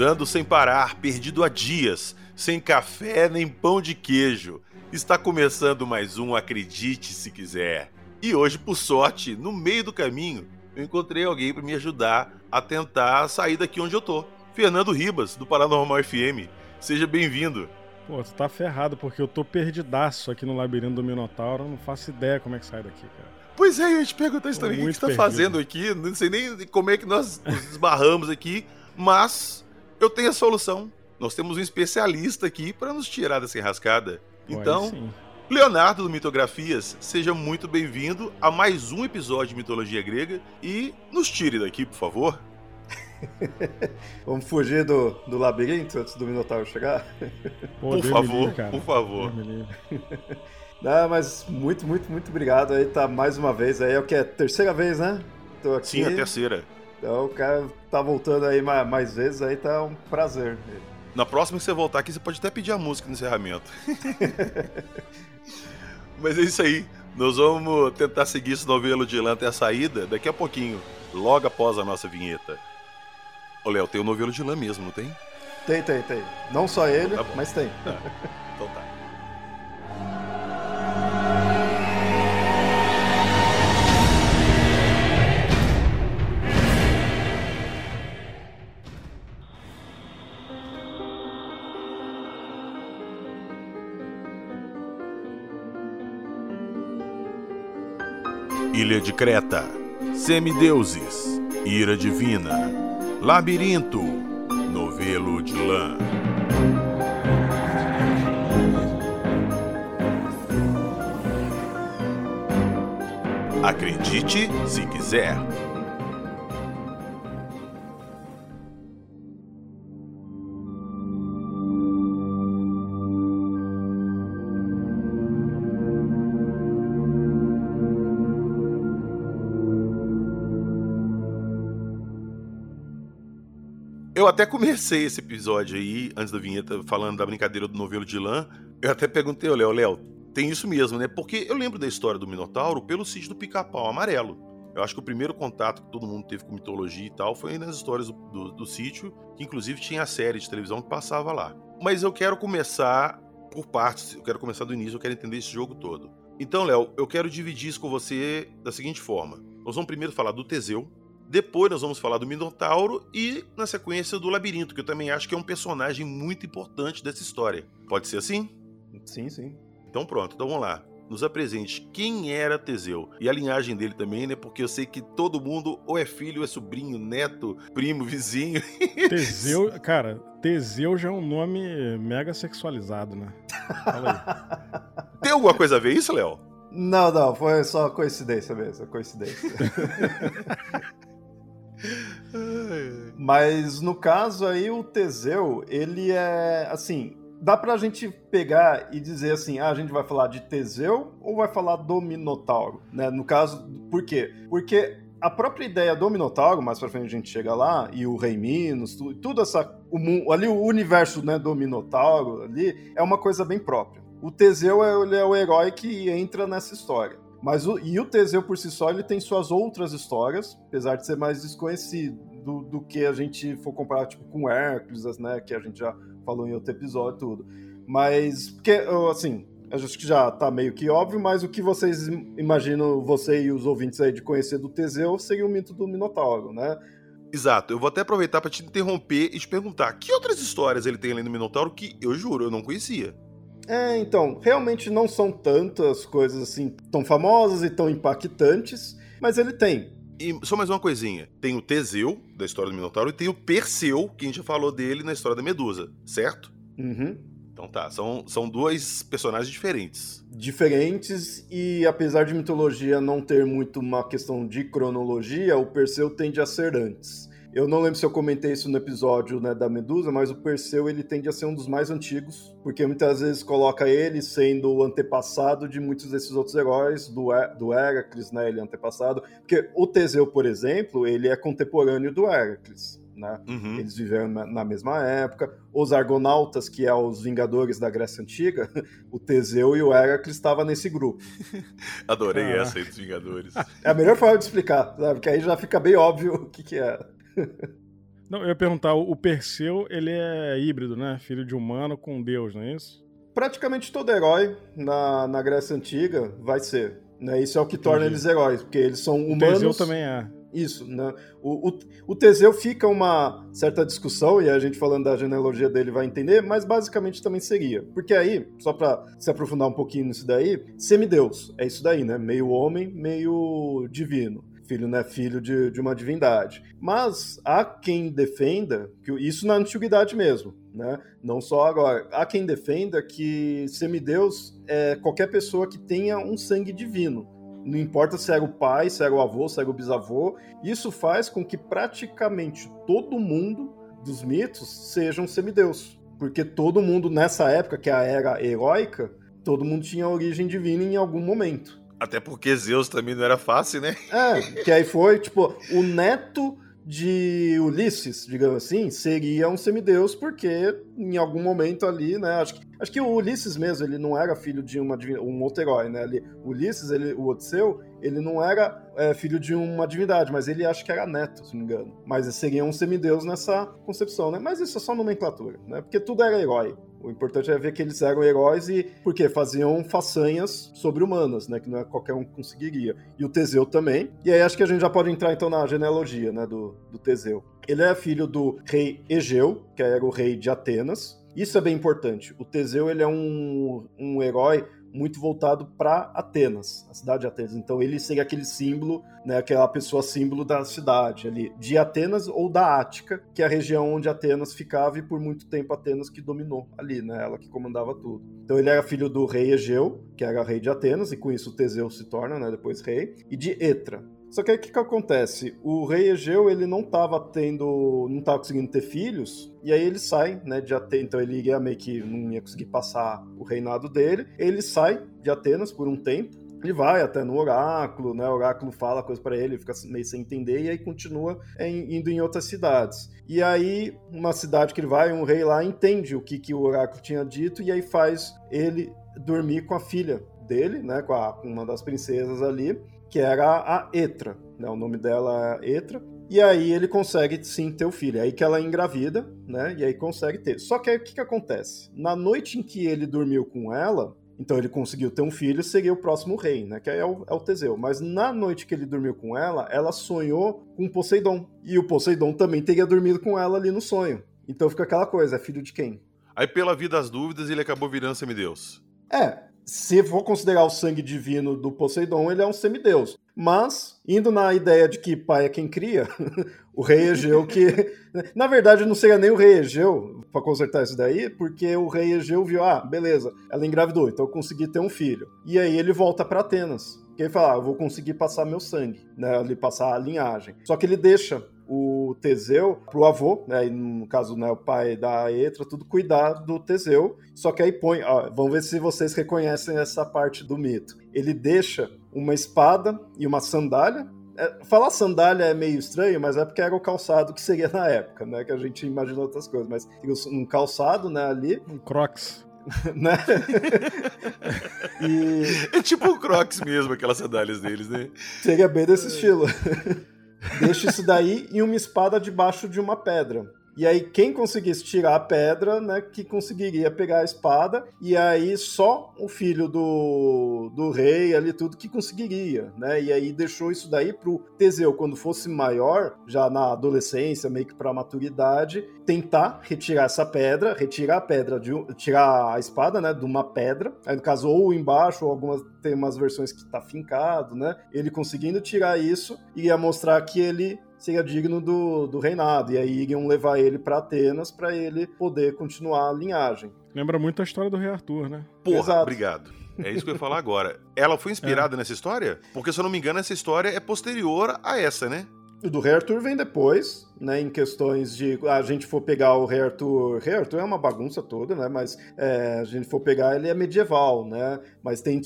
Andando sem parar, perdido há dias, sem café nem pão de queijo. Está começando mais um Acredite se quiser. E hoje, por sorte, no meio do caminho, eu encontrei alguém para me ajudar a tentar sair daqui onde eu tô. Fernando Ribas, do Paranormal FM. Seja bem-vindo. Pô, tu tá ferrado porque eu tô perdidaço aqui no labirinto do Minotauro. Não faço ideia como é que sai daqui, cara. Pois é, eu ia te perguntar isso também. O que você tá perdido. fazendo aqui? Não sei nem como é que nós nos esbarramos aqui, mas eu tenho a solução. Nós temos um especialista aqui para nos tirar dessa enrascada. Então, Leonardo do Mitografias, seja muito bem-vindo a mais um episódio de Mitologia Grega e nos tire daqui, por favor. Vamos fugir do, do labirinto antes do Minotauro chegar? Pô, por favor, livre, por favor. Não, mas muito, muito, muito obrigado aí, tá mais uma vez aí, é o que é terceira vez, né? Tô aqui. Sim, a terceira. Então o cara tá voltando aí mais, mais vezes, aí tá um prazer. Na próxima que você voltar aqui, você pode até pedir a música no encerramento. Mas é isso aí. Nós vamos tentar seguir esse novelo de lã até a saída daqui a pouquinho, logo após a nossa vinheta. Ô, Léo, tem o novelo de lã mesmo, não tem? Tem, tem, tem. Não só ele, tá mas tem. Tá. Ilha de Creta, Semideuses, Ira Divina, Labirinto, Novelo de Lã. Acredite se quiser. Eu até comecei esse episódio aí, antes da vinheta, falando da brincadeira do novelo de lã. Eu até perguntei ao Léo, Léo, tem isso mesmo, né? Porque eu lembro da história do Minotauro pelo sítio do Pica-Pau Amarelo. Eu acho que o primeiro contato que todo mundo teve com mitologia e tal foi nas histórias do, do, do sítio, que inclusive tinha a série de televisão que passava lá. Mas eu quero começar por partes, eu quero começar do início, eu quero entender esse jogo todo. Então, Léo, eu quero dividir isso com você da seguinte forma. Nós vamos primeiro falar do Teseu, depois nós vamos falar do Minotauro e, na sequência, do Labirinto, que eu também acho que é um personagem muito importante dessa história. Pode ser assim? Sim, sim. Então pronto, então vamos lá. Nos apresente quem era Teseu e a linhagem dele também, né? Porque eu sei que todo mundo ou é filho, ou é sobrinho, neto, primo, vizinho. Teseu, cara, Teseu já é um nome mega sexualizado, né? Fala aí. Tem alguma coisa a ver isso, Léo? Não, não, foi só coincidência mesmo, coincidência. Mas no caso aí, o Teseu, ele é assim. Dá pra gente pegar e dizer assim: ah, a gente vai falar de Teseu ou vai falar do Minotauro? Né? No caso, por quê? Porque a própria ideia do Minotauro, mais pra frente a gente chega lá, e o Rei Minos, tudo, tudo essa. O, ali o universo né, do Minotauro ali é uma coisa bem própria. O Teseu é, ele é o herói que entra nessa história. Mas o, e o Teseu por si só ele tem suas outras histórias, apesar de ser mais desconhecido do, do que a gente for comparar tipo, com Hércules, né? Que a gente já falou em outro episódio tudo. Mas, porque, assim, acho que já tá meio que óbvio, mas o que vocês imaginam, você e os ouvintes aí, de conhecer do Teseu seria o mito do Minotauro, né? Exato, eu vou até aproveitar para te interromper e te perguntar: que outras histórias ele tem além do Minotauro que eu juro, eu não conhecia? É, então, realmente não são tantas coisas assim tão famosas e tão impactantes, mas ele tem. E só mais uma coisinha: tem o Teseu, da história do Minotauro, e tem o Perseu, que a gente já falou dele na história da Medusa, certo? Uhum. Então tá, são, são dois personagens diferentes. Diferentes, e apesar de mitologia não ter muito uma questão de cronologia, o Perseu tende a ser antes. Eu não lembro se eu comentei isso no episódio né, da Medusa, mas o Perseu ele tende a ser um dos mais antigos, porque muitas vezes coloca ele sendo o antepassado de muitos desses outros heróis, do, do Heracles, né, ele é antepassado. Porque o Teseu, por exemplo, ele é contemporâneo do Heracles. Né? Uhum. Eles viveram na, mesma época. Os Argonautas, que é os Vingadores da Grécia Antiga, o Teseu e o Heracles estavam nesse grupo. Adorei ah. essa aí dos Vingadores. É a melhor forma de explicar, sabe? Porque aí já fica bem óbvio o que, que é. Não, eu ia perguntar, o Perseu, ele é híbrido, né? Filho de humano com Deus, não é isso? Praticamente todo herói na, na Grécia Antiga vai ser. Né? Isso é o que torna eles heróis, porque eles são humanos. O Teseu também é. Isso, né? O, o, o, Teseu fica uma certa discussão, e a gente falando da genealogia dele vai entender, mas basicamente também seria. Porque aí, só para se aprofundar um pouquinho nisso daí, semideus, é isso daí, né? Meio homem, meio divino filho não é filho de, de uma divindade. Mas há quem defenda, que isso na antiguidade mesmo, né? não só agora, há quem defenda que semideus é qualquer pessoa que tenha um sangue divino. Não importa se era o pai, se era o avô, se era o bisavô. Isso faz com que praticamente todo mundo dos mitos sejam semideus. Porque todo mundo nessa época, que é a era heróica, todo mundo tinha origem divina em algum momento. Até porque Zeus também não era fácil, né? É, que aí foi, tipo, o neto de Ulisses, digamos assim, seria um semideus, porque em algum momento ali, né? Acho que, acho que o Ulisses mesmo, ele não era filho de uma, um outro herói, né? Ele, Ulisses, ele, o Odisseu, ele não era é, filho de uma divindade, mas ele acho que era neto, se não me engano. Mas seria um semideus nessa concepção, né? Mas isso é só nomenclatura, né? Porque tudo era herói. O importante é ver que eles eram heróis e porque faziam façanhas sobre-humanas, né? Que não é qualquer um conseguiria. E o Teseu também. E aí acho que a gente já pode entrar então na genealogia, né? Do, do Teseu. Ele é filho do rei Egeu, que era o rei de Atenas. Isso é bem importante. O Teseu ele é um, um herói muito voltado para Atenas, a cidade de Atenas. Então ele seria aquele símbolo, né, aquela pessoa símbolo da cidade ali, de Atenas ou da Ática, que é a região onde Atenas ficava e por muito tempo Atenas que dominou ali, né, ela que comandava tudo. Então ele era filho do rei Egeu, que era rei de Atenas, e com isso Teseu se torna, né, depois rei, e de Etra, só que aí o que, que acontece? O rei Egeu, ele não estava tendo. não estava conseguindo ter filhos, e aí ele sai, né, de Atenas. Então ele ia meio que não ia conseguir passar o reinado dele. Ele sai de Atenas por um tempo. Ele vai até no oráculo, né? O oráculo fala coisa para ele, ele fica meio sem entender, e aí continua indo em outras cidades. E aí, uma cidade que ele vai, um rei lá entende o que, que o oráculo tinha dito, e aí faz ele dormir com a filha dele, né? Com, a, com uma das princesas ali que era a Etra, né? O nome dela é Etra. E aí ele consegue sim ter o filho. É aí que ela é engravida, né? E aí consegue ter. Só que aí o que, que acontece? Na noite em que ele dormiu com ela, então ele conseguiu ter um filho, seria o próximo rei, né? Que é o, é o Teseu. Mas na noite que ele dormiu com ela, ela sonhou com Poseidon. E o Poseidon também teria dormido com ela ali no sonho. Então fica aquela coisa, é filho de quem? Aí pela vida das dúvidas ele acabou virando semideus. É, se for considerar o sangue divino do Poseidon, ele é um semideus. Mas, indo na ideia de que pai é quem cria, o rei Egeu que... Na verdade, não seria nem o rei Egeu para consertar isso daí, porque o rei Egeu viu, ah, beleza, ela engravidou, então eu consegui ter um filho. E aí ele volta para Atenas. Que ele fala, ah, eu vou conseguir passar meu sangue, né, ele passar a linhagem. Só que ele deixa o Teseu pro avô, né, no caso, né, o pai da Etra, tudo cuidar do Teseu. Só que aí põe, ó, vamos ver se vocês reconhecem essa parte do mito. Ele deixa uma espada e uma sandália. É, falar sandália é meio estranho, mas é porque era o calçado que seria na época, né? Que a gente imagina outras coisas, mas um calçado, né, ali. Um crocs. né? e... É tipo um crocs mesmo, aquelas sandálias deles, né? Seria bem desse estilo. Deixa isso daí e uma espada debaixo de uma pedra. E aí, quem conseguisse tirar a pedra, né, que conseguiria pegar a espada, e aí só o filho do, do rei ali, tudo que conseguiria, né? E aí deixou isso daí pro Teseu, quando fosse maior, já na adolescência, meio que pra maturidade, tentar retirar essa pedra, retirar a pedra, de, tirar a espada, né, de uma pedra, aí no caso, ou embaixo, ou algumas, tem umas versões que tá fincado, né? Ele conseguindo tirar isso, ia mostrar que ele seria digno do, do reinado. E aí iriam levar ele para Atenas para ele poder continuar a linhagem. Lembra muito a história do rei Arthur, né? Porra, Exato. obrigado. É isso que eu ia falar agora. Ela foi inspirada é. nessa história? Porque, se eu não me engano, essa história é posterior a essa, né? O do Arthur vem depois, né? Em questões de. A gente for pegar o. Rei Arthur é uma bagunça toda, né? Mas é, a gente for pegar, ele é medieval, né? Mas tem,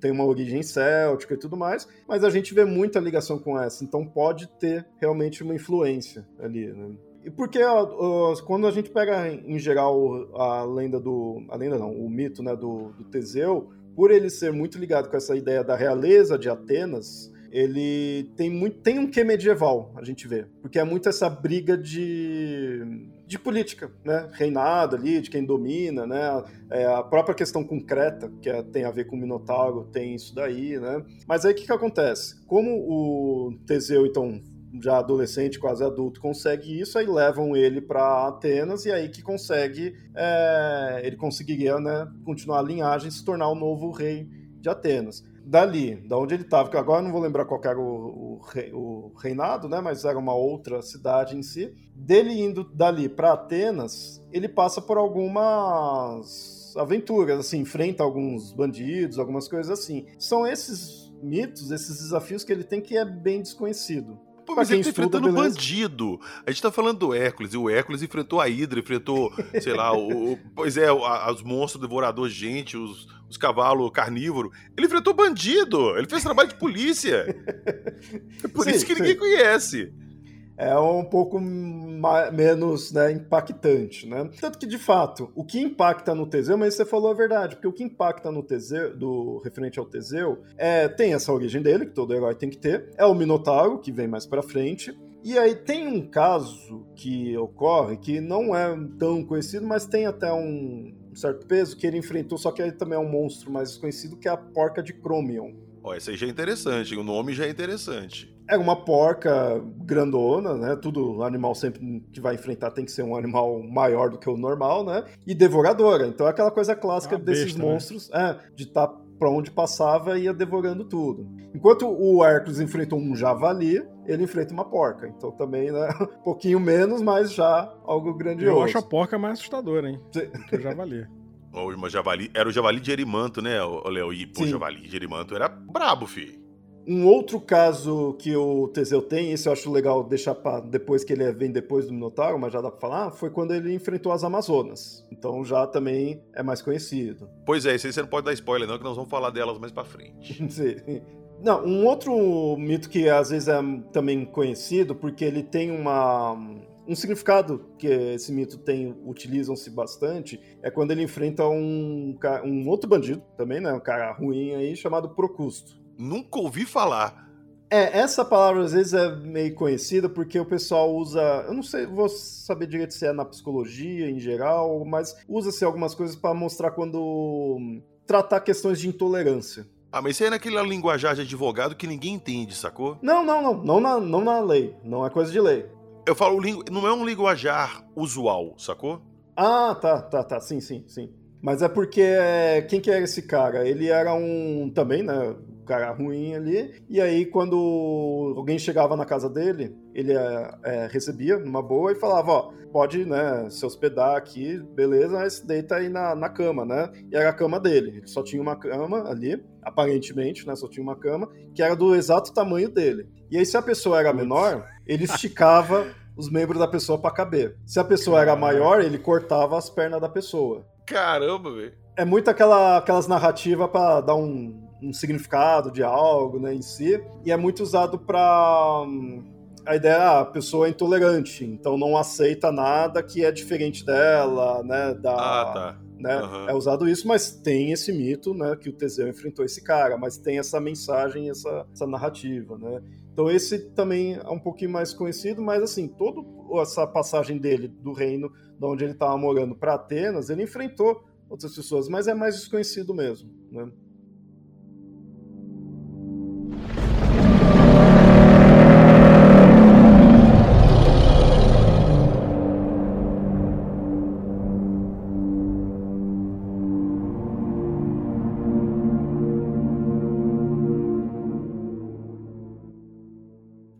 tem uma origem céltica e tudo mais. Mas a gente vê muita ligação com essa. Então pode ter realmente uma influência ali, né? E porque ó, quando a gente pega em geral a lenda do. A lenda não, o mito né, do, do Teseu, por ele ser muito ligado com essa ideia da realeza de Atenas ele tem muito tem um quê medieval, a gente vê, porque é muito essa briga de de política, né? Reinado ali, de quem domina, né? É, a própria questão concreta, que é, tem a ver com o Minotauro, tem isso daí, né? Mas aí o que, que acontece? Como o Teseu, então, já adolescente, quase adulto, consegue isso, aí levam ele para Atenas e aí que consegue, é, ele conseguiria né, continuar a linhagem e se tornar o novo rei de Atenas. Dali, da onde ele estava, que agora não vou lembrar qual era o, o, o, reinado, né, mas era uma outra cidade em si. Dele indo dali para Atenas, ele passa por algumas aventuras, assim, enfrenta alguns bandidos, algumas coisas assim. São esses mitos, esses desafios que ele tem que é bem desconhecido. Pô, mas ele tá enfrentando beleza. bandido. A gente tá falando do Hércules, e o Hércules enfrentou a Hidra, enfrentou, sei lá, o, o, pois é, os monstros devoradores de gente, os, os cavalos carnívoros. Ele enfrentou bandido, ele fez trabalho de polícia. É por sim, isso que sim. ninguém conhece é um pouco menos né, impactante, né? Tanto que, de fato, o que impacta no Teseu, mas você falou a verdade, porque o que impacta no Teseu, do referente ao Teseu, é, tem essa origem dele, que todo herói tem que ter, é o Minotauro, que vem mais pra frente, e aí tem um caso que ocorre que não é tão conhecido, mas tem até um certo peso que ele enfrentou, só que ele também é um monstro mais desconhecido, que é a porca de Chromion. Ó, esse aí já é interessante, o nome já é interessante. É uma porca grandona, né? Tudo animal sempre que vai enfrentar tem que ser um animal maior do que o normal, né? E devoradora. Então é aquela coisa clássica ah, desses besta, né? monstros, né? é, de estar tá para onde passava e ia devorando tudo. Enquanto o Hércules enfrentou um javali, ele enfrenta uma porca. Então também, né? Um pouquinho menos, mas já algo grandioso. Eu acho a porca mais assustadora, hein? Sim. Que o javali. O javali, era o javali de Erimanto, né, Léo? E pô, o javali de Erimanto era brabo, filho. Um outro caso que o Teseu tem, esse eu acho legal deixar para depois que ele vem depois do Minotauro, mas já dá para falar, foi quando ele enfrentou as Amazonas. Então já também é mais conhecido. Pois é, isso aí você não pode dar spoiler não, que nós vamos falar delas mais para frente. Sim. Não, um outro mito que às vezes é também conhecido, porque ele tem uma um significado que esse mito tem, utilizam-se bastante, é quando ele enfrenta um, um outro bandido também, né? Um cara ruim aí, chamado Procusto. Nunca ouvi falar. É, essa palavra às vezes é meio conhecida porque o pessoal usa. Eu não sei, vou saber direito se é na psicologia em geral, mas usa-se algumas coisas para mostrar quando. tratar questões de intolerância. Ah, mas isso aí é naquela linguajar de advogado que ninguém entende, sacou? Não, não, não. Não na, não na lei. Não é coisa de lei. Eu falo, não é um linguajar usual, sacou? Ah, tá, tá, tá. Sim, sim, sim. Mas é porque. Quem que era esse cara? Ele era um. Também, né? Cara ruim ali. E aí, quando alguém chegava na casa dele, ele é, é, recebia numa boa e falava: Ó, pode né, se hospedar aqui, beleza, mas deita aí na, na cama, né? E era a cama dele. Ele só tinha uma cama ali, aparentemente, né? Só tinha uma cama, que era do exato tamanho dele. E aí, se a pessoa era menor, ele esticava os membros da pessoa para caber. Se a pessoa era maior, ele cortava as pernas da pessoa. Caramba, velho. É muito aquela, aquelas narrativas para dar um, um significado de algo, né, em si, e é muito usado para hum, a ideia, ah, a pessoa é intolerante, então não aceita nada que é diferente dela, né, da, ah, tá. né, uhum. é usado isso, mas tem esse mito, né, que o Teseu enfrentou esse cara, mas tem essa mensagem, essa, essa narrativa, né, então esse também é um pouquinho mais conhecido, mas assim, toda essa passagem dele do reino, de onde ele estava morando para Atenas, ele enfrentou outras pessoas, mas é mais desconhecido mesmo, né.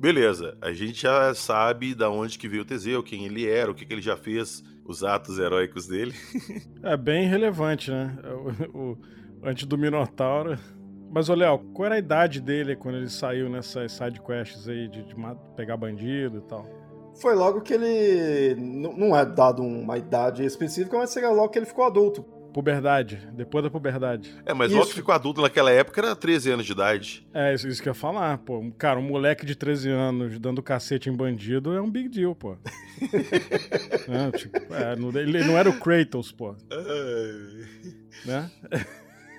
Beleza, a gente já sabe da onde que veio o Teseu, quem ele era, o que, que ele já fez, os atos heróicos dele. é bem relevante, né? O, o, antes do Minotauro. Mas, ô Léo, qual era a idade dele quando ele saiu nessas sidequests aí de, de pegar bandido e tal? Foi logo que ele. Não é dado uma idade específica, mas seria logo que ele ficou adulto. Puberdade, depois da puberdade. É, mas isso. logo que ficou adulto naquela época era 13 anos de idade. É, isso, isso que eu ia falar, pô. Cara, um moleque de 13 anos dando cacete em bandido é um big deal, pô. é, tipo, é, não, ele não era o Kratos, pô. né?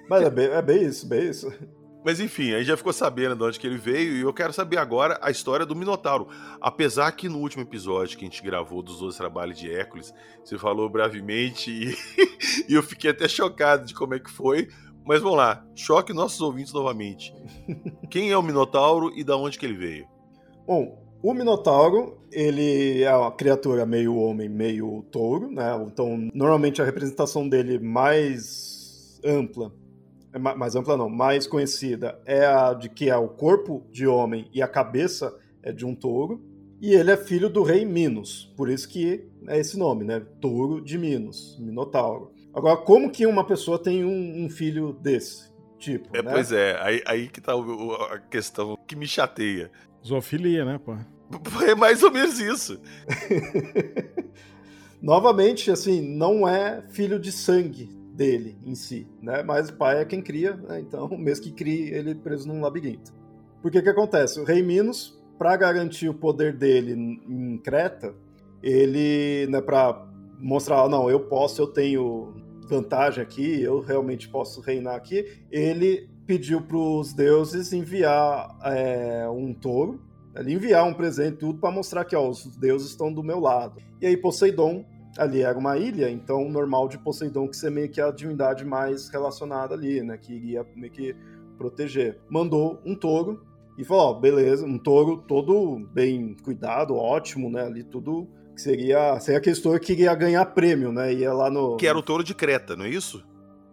Mas é bem, é bem isso, bem isso. Mas enfim, aí já ficou sabendo de onde que ele veio e eu quero saber agora a história do Minotauro. Apesar que no último episódio que a gente gravou dos 12 trabalhos de Hércules, você falou brevemente e, e eu fiquei até chocado de como é que foi. Mas vamos lá, choque nossos ouvintes novamente. Quem é o Minotauro e da onde que ele veio? Bom, o Minotauro, ele é uma criatura meio homem, meio touro, né? Então, normalmente a representação dele mais ampla é mais ampla não, mais conhecida é a de que é o corpo de homem e a cabeça é de um touro. E ele é filho do rei Minos, por isso que é esse nome, né? Touro de Minos, Minotauro. Agora, como que uma pessoa tem um, um filho desse tipo? É, né? Pois é, aí, aí que tá o, a questão que me chateia. Zoofilia, né, pô? É mais ou menos isso. Novamente, assim, não é filho de sangue dele em si, né? Mas o pai é quem cria, né? Então, mesmo que crie, ele preso num labirinto. Porque que acontece? O rei Minos, para garantir o poder dele em Creta, ele, né, para mostrar, não, eu posso, eu tenho vantagem aqui, eu realmente posso reinar aqui, ele pediu para os deuses enviar é, um touro, ele enviar um presente, tudo para mostrar que ó, os deuses estão do meu lado. E aí Poseidon ali era uma ilha, então normal de Poseidon que ser meio que a divindade mais relacionada ali, né, que iria meio que proteger. Mandou um touro e falou, ó, beleza, um touro todo bem cuidado, ótimo, né, ali tudo que seria, seria aquele touro que iria ganhar prêmio, né, ia lá no... Que era o touro de Creta, não é isso?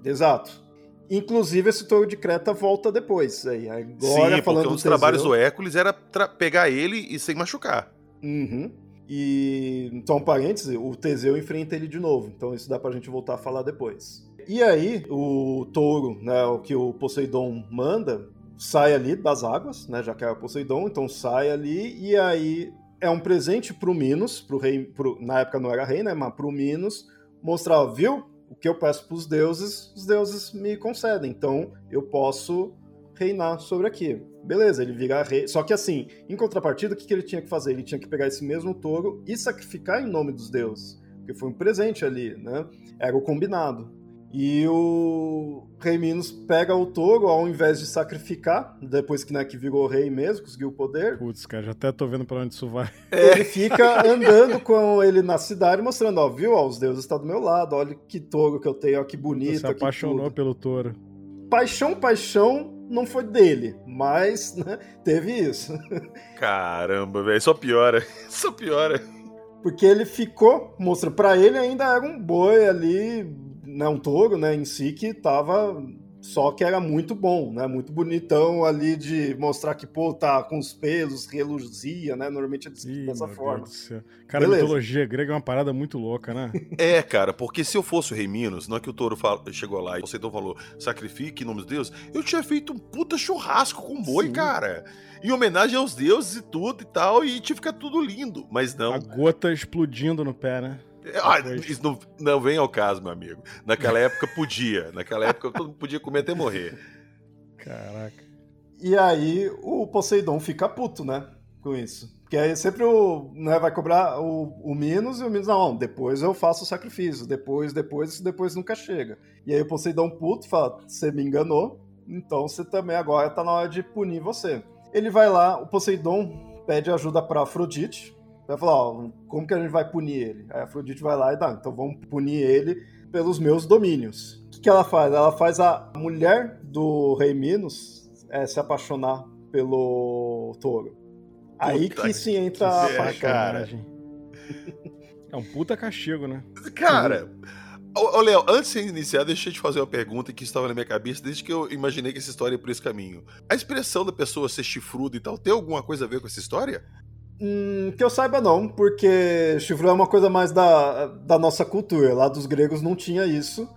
Exato. Inclusive, esse touro de Creta volta depois. Aí, agora, Sim, falando porque um do dos trabalhos do Hércules era pegar ele e sem machucar. Uhum. E então, um o Teseu enfrenta ele de novo. Então isso dá pra gente voltar a falar depois. E aí, o touro, né, o que o Poseidon manda, sai ali das águas, né, já que era Poseidon, então sai ali e aí é um presente pro Minos, pro rei, pro, na época não era rei, né, mas pro Minos, mostrar, viu? O que eu peço pros deuses, os deuses me concedem. Então, eu posso reinar sobre aqui. Beleza, ele vira rei. Só que assim, em contrapartida, o que, que ele tinha que fazer? Ele tinha que pegar esse mesmo touro e sacrificar em nome dos deuses. Porque foi um presente ali, né? Era o combinado. E o rei Minos pega o touro ao invés de sacrificar, depois que, né, que virou rei mesmo, conseguiu o poder, Putz, cara, já até tô vendo pra onde isso vai. ele fica andando com ele na cidade, mostrando, ó, viu, ó, os deuses estão do meu lado, olha que touro que eu tenho, ó, que bonito, se ó, que apaixonou pelo touro. Paixão, paixão não foi dele, mas né, teve isso. Caramba, velho, só piora. Só piora. Porque ele ficou, mostra, pra ele ainda era um boi ali, né, um touro, né, em si, que tava, só que era muito bom, né, muito bonitão ali de mostrar que, pô, tá com os pelos, reluzia, né, normalmente é descrito Ih, dessa meu forma. Deus do céu. Cara, a Beleza. mitologia grega é uma parada muito louca, né? É, cara, porque se eu fosse o rei Minos, não é que o touro chegou lá e Poseidon falou, sacrifique em nome dos deuses, eu tinha feito um puta churrasco com boi, Sim. cara. Em homenagem aos deuses e tudo e tal, e tinha ficar tudo lindo. Mas não. A gota explodindo no pé, né? Ah, depois. isso não, não vem ao caso, meu amigo. Naquela época podia. Naquela época todo mundo podia comer até morrer. Caraca. E aí o Poseidon fica puto, né, com isso. Porque aí sempre o, né, vai cobrar o, o Minos e o Minos, não, depois eu faço o sacrifício, depois, depois, isso depois nunca chega. E aí o Poseidon puto fala, você me enganou, então você também agora tá na hora de punir você. Ele vai lá, o Poseidon pede ajuda pra Afrodite, vai falar, ó, como que a gente vai punir ele? Aí a Afrodite vai lá e dá, então vamos punir ele pelos meus domínios. O que, que ela faz? Ela faz a mulher do rei Minos é, se apaixonar pelo touro. Aí Puta que se entra a que paixão. cara. Sacanagem. É um puta castigo, né? Cara, ô ô, Léo, antes de iniciar, deixa eu te fazer uma pergunta que estava na minha cabeça desde que eu imaginei que essa história ia por esse caminho. A expressão da pessoa ser chifruda e tal, tem alguma coisa a ver com essa história? Hum, que eu saiba não, porque chifre é uma coisa mais da, da nossa cultura. Lá dos gregos não tinha isso.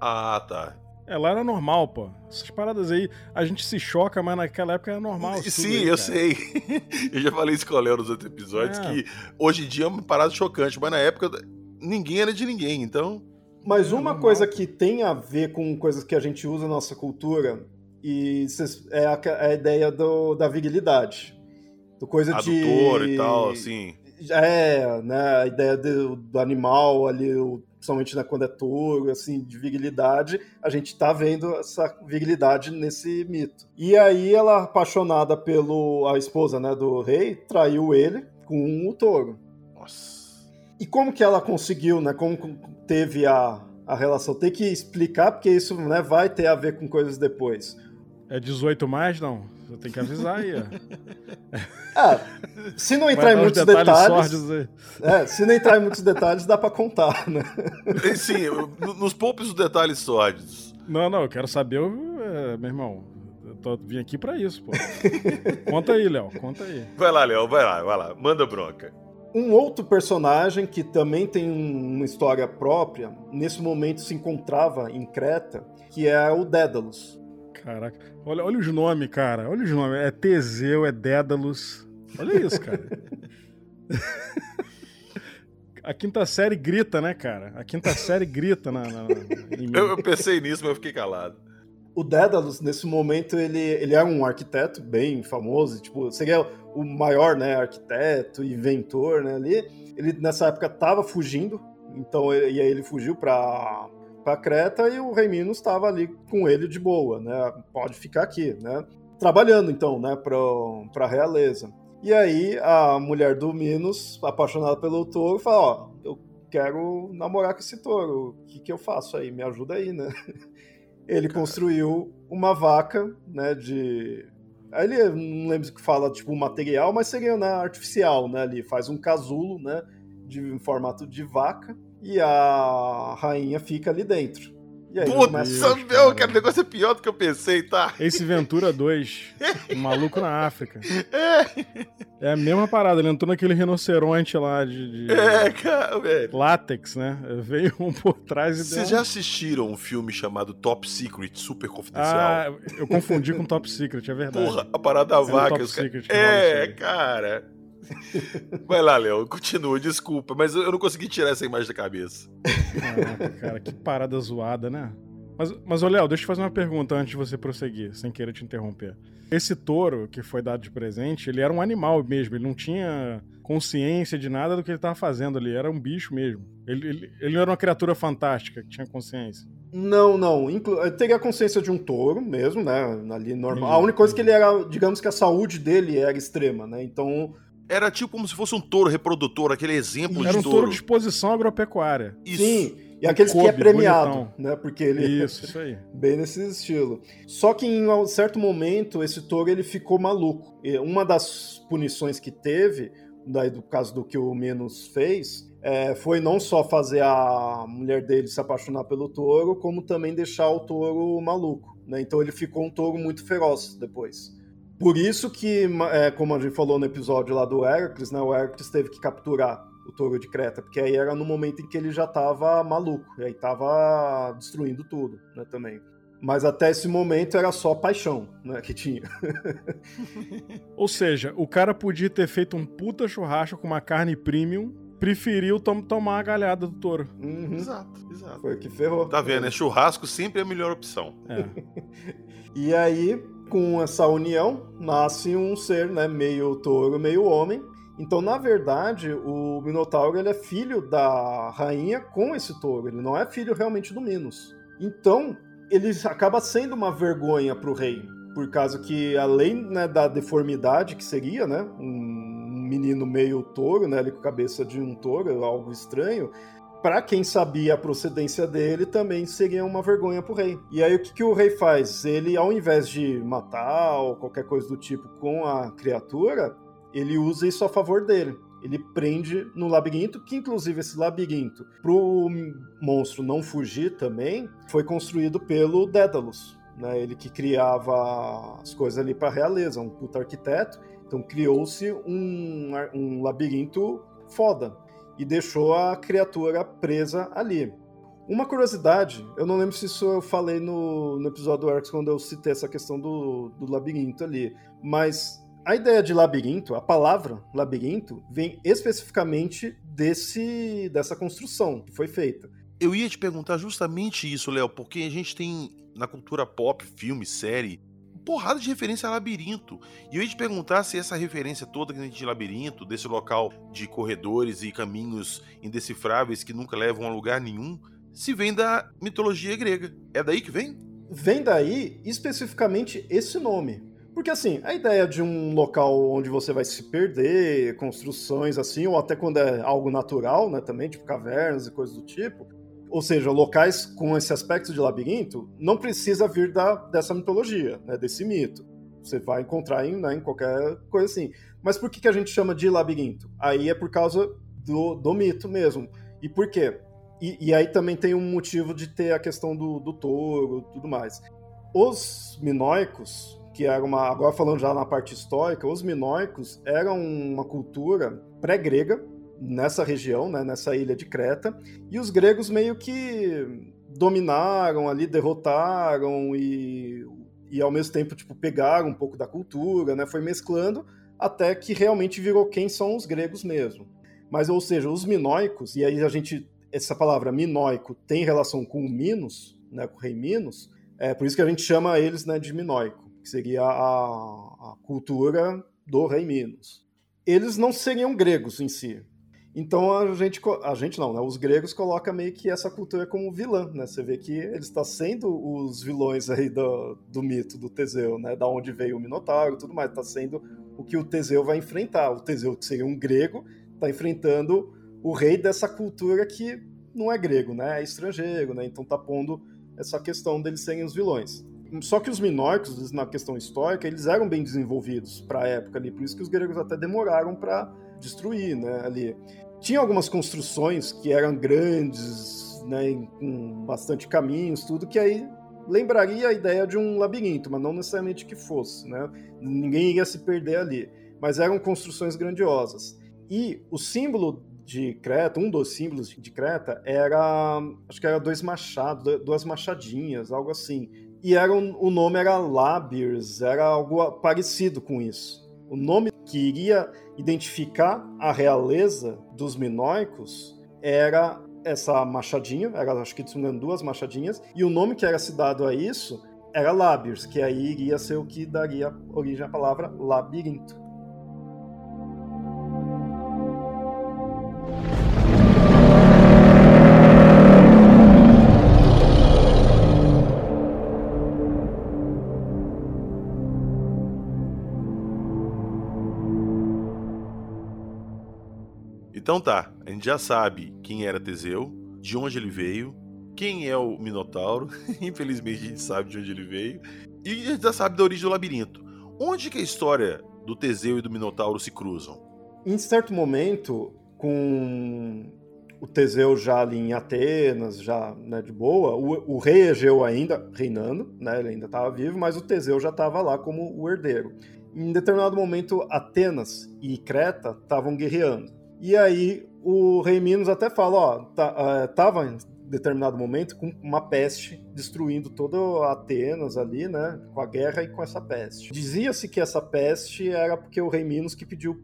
Ah, tá. É, lá era normal, pô. Essas paradas aí, a gente se choca, mas naquela época era normal. Sim, aí, eu sei. eu já falei isso com o Léo nos outros episódios, É. que hoje em dia é uma parada chocante, mas na época ninguém era de ninguém, então. Mas uma normal. coisa que tem a ver com coisas que a gente usa na nossa cultura e é a, é a ideia do, da virilidade. Do coisa A de. e tal, assim. É, né, a ideia do, do animal ali, o, principalmente né, quando é touro, assim, de virilidade, a gente tá vendo essa virilidade nesse mito. E aí ela, apaixonada pelo a esposa, né, do rei, traiu ele com o touro. Nossa. E como que ela conseguiu, né? Como teve a, a relação? Tem que explicar, porque isso né, vai ter a ver com coisas depois. É 18 mais, não? Você tem que avisar aí, ó. Ah, se não entrar em muitos detalhes. detalhes é, se não entrar em muitos detalhes, dá pra contar, né? Sim, nos poucos detalhes sórdidos. Não, não, eu quero saber, é, meu irmão. Eu tô, vim aqui pra isso, pô. conta aí, Léo, conta aí. Vai lá, Léo, vai lá, vai lá. Manda bronca. Um outro personagem que também tem uma história própria, nesse momento se encontrava em Creta, que é o Dédalus. Caraca, olha, olha os nomes, cara. Olha os nomes. É Teseu, é Dédalus. Olha isso, cara. A quinta série grita, né, cara? A quinta série grita na. na, na eu, eu, pensei nisso, mas eu fiquei calado. O Dédalus, nesse momento, ele, ele é um arquiteto bem famoso, tipo, seria o maior, né, arquiteto, inventor, né, ali. Ele, nessa época, estava fugindo, então, e aí ele fugiu para para Creta e o rei Minos estava ali com ele de boa, né? Pode ficar aqui, né? Trabalhando então, né, para a realeza. E aí a mulher do Minos, apaixonada pelo touro, fala: Ó, eu quero namorar com esse touro, o que, que eu faço aí? Me ajuda aí, né? Ele construiu uma vaca, né, de. Aí ele não lembro que fala, tipo, material, mas seria né, artificial, né? Ali faz um casulo, né? De, em formato de vaca e a rainha fica ali dentro. E aí Puta, meu, cara, o negócio é pior do que eu pensei, tá? Esse Ventura 2, um maluco na África. É. é a mesma parada, ele entrou naquele rinoceronte lá de, de... É, cara, velho. Látex, né? Veio um por trás e Vocês já assistiram um filme chamado Top Secret, super confidencial? Ah, eu confundi com Top Secret, é verdade. Porra, a parada da vaca. Top Secret, é, cara. Vai lá, Léo, continua, desculpa, mas eu não consegui tirar essa imagem da cabeça. Caraca, cara, que parada zoada, né? Mas, mas ô Léo, deixa eu fazer uma pergunta antes de você prosseguir, sem querer te interromper. Esse touro que foi dado de presente, ele era um animal mesmo, ele não tinha consciência de nada do que ele estava fazendo ali, era um bicho mesmo. Ele, ele, ele não era uma criatura fantástica que tinha consciência. Não, não. Inclu ele teria a consciência de um touro mesmo, né? Ali normal. A única coisa que ele era, digamos que a saúde dele era extrema, né? Então era tipo como se fosse um touro reprodutor, aquele exemplo Era de um touro. touro de exposição agropecuária. Isso. Sim, e aqueles Kobe, que é premiado, bonitão. né? Porque ele isso, isso aí. bem nesse estilo. Só que em um certo momento esse touro ele ficou maluco. E uma das punições que teve, daí do caso do que o Menos fez, é, foi não só fazer a mulher dele se apaixonar pelo touro, como também deixar o touro maluco. Né? Então ele ficou um touro muito feroz depois. Por isso que, é, como a gente falou no episódio lá do Heracles, né, o Heracles teve que capturar o touro de Creta, porque aí era no momento em que ele já estava maluco, e aí estava destruindo tudo, né, também. Mas até esse momento era só paixão, né, que tinha. Ou seja, o cara podia ter feito um puta churrasco com uma carne premium, preferiu tom tomar a galhada do touro. Uhum. Exato, exato. Foi o que ferrou. Tá vendo, né? Churrasco sempre é a melhor opção. É. e aí, com essa união, nasce um ser, né, meio touro, meio homem. Então, na verdade, o Minotauro ele é filho da rainha com esse touro, ele não é filho realmente do Minos. Então, ele acaba sendo uma vergonha para o rei, por causa que, além né, da deformidade que seria, né, um menino meio touro, né, ali com a cabeça de um touro, algo estranho, para quem sabia a procedência dele, também seria uma vergonha pro rei. E aí o que, que o rei faz? Ele, ao invés de matar ou qualquer coisa do tipo com a criatura, ele usa isso a favor dele. Ele prende no labirinto, que inclusive esse labirinto, pro monstro não fugir também, foi construído pelo Dédalus. Né, ele que criava as coisas ali para a realeza, um puta arquiteto. Então criou-se um, um labirinto foda e deixou a criatura presa ali. Uma curiosidade, eu não lembro se isso eu falei no, no episódio do Arx quando eu citei essa questão do, do labirinto ali, mas a ideia de labirinto, a palavra labirinto, vem especificamente desse dessa construção que foi feita. Eu ia te perguntar justamente isso, Léo, porque a gente tem na cultura pop, filme, série, porrada de referência a labirinto. E eu ia te perguntar se essa referência toda que a gente de labirinto, desse local de corredores e caminhos indecifráveis que nunca levam a lugar nenhum, se vem da mitologia grega. É daí que vem? Vem daí especificamente esse nome. Porque assim, a ideia de um local onde você vai se perder, construções assim, ou até quando é algo natural, né, também, tipo cavernas e coisas do tipo, ou seja, locais com esse aspecto de labirinto, não precisa vir da, dessa mitologia, né, desse mito. Você vai encontrar em, né, em qualquer coisa assim. Mas por que, que a gente chama de labirinto? Aí é por causa do, do mito mesmo. E por quê? E, e, aí também tem um motivo de ter a questão do, do touro e tudo mais. Os minoicos, que era uma. Agora falando já na parte histórica, os minoicos eram uma cultura pré-grega nessa região, né, nessa ilha de Creta, e os gregos meio que dominaram ali, derrotaram e, e ao mesmo tempo tipo pegaram um pouco da cultura, né, foi mesclando até que realmente virou quem são os gregos mesmo. Mas ou seja, os minoicos, e aí a gente essa palavra minoico tem relação com o Minos, né, com o rei Minos, é por isso que a gente chama eles né, de minoico, que seria a, a cultura do rei Minos. Eles não seriam gregos em si. Então a gente, a gente não, né? Os gregos colocam meio que essa cultura como vilã, né? Você vê que ele está sendo os vilões aí do, do mito do Teseu, né? Da onde veio o Minotauro e tudo mais, está sendo o que o Teseu vai enfrentar. O Teseu, que seria um grego, está enfrentando o rei dessa cultura que não é grego, né? É estrangeiro, né? Então tá pondo essa questão deles serem os vilões. Só que os minóricos, na questão histórica, eles eram bem desenvolvidos para a época ali, por isso que os gregos até demoraram para destruir, né, ali. Tinha algumas construções que eram grandes, né, com bastante caminhos, tudo que aí lembraria a ideia de um labirinto, mas não necessariamente que fosse, né? Ninguém ia se perder ali, mas eram construções grandiosas. E o símbolo de Creta, um dos símbolos de Creta era, acho que era dois machados, duas machadinhas, algo assim. E era o nome era Labirs, era algo parecido com isso. O nome que iria identificar a realeza dos minoicos era essa machadinha, era acho que tinham duas machadinhas, e o nome que era se dado a isso era Labirs, que aí iria ser o que daria origem à palavra labirinto. Então tá, a gente já sabe quem era Teseu, de onde ele veio, quem é o Minotauro, infelizmente a gente sabe de onde ele veio, e a gente já sabe da origem do labirinto. Onde que a história do Teseu e do Minotauro se cruzam? Em certo momento, com o Teseu já ali em Atenas, já né, de boa, o, o, rei Egeu ainda reinando, né, ele ainda estava vivo, mas o Teseu já estava lá como o herdeiro. Em determinado momento, Atenas e Creta estavam guerreando. E aí o rei Minos até fala, ó, tá, uh, tava em determinado momento com uma peste destruindo toda Atenas ali, né, com a guerra e com essa peste. Dizia-se que essa peste era porque o rei Minos que pediu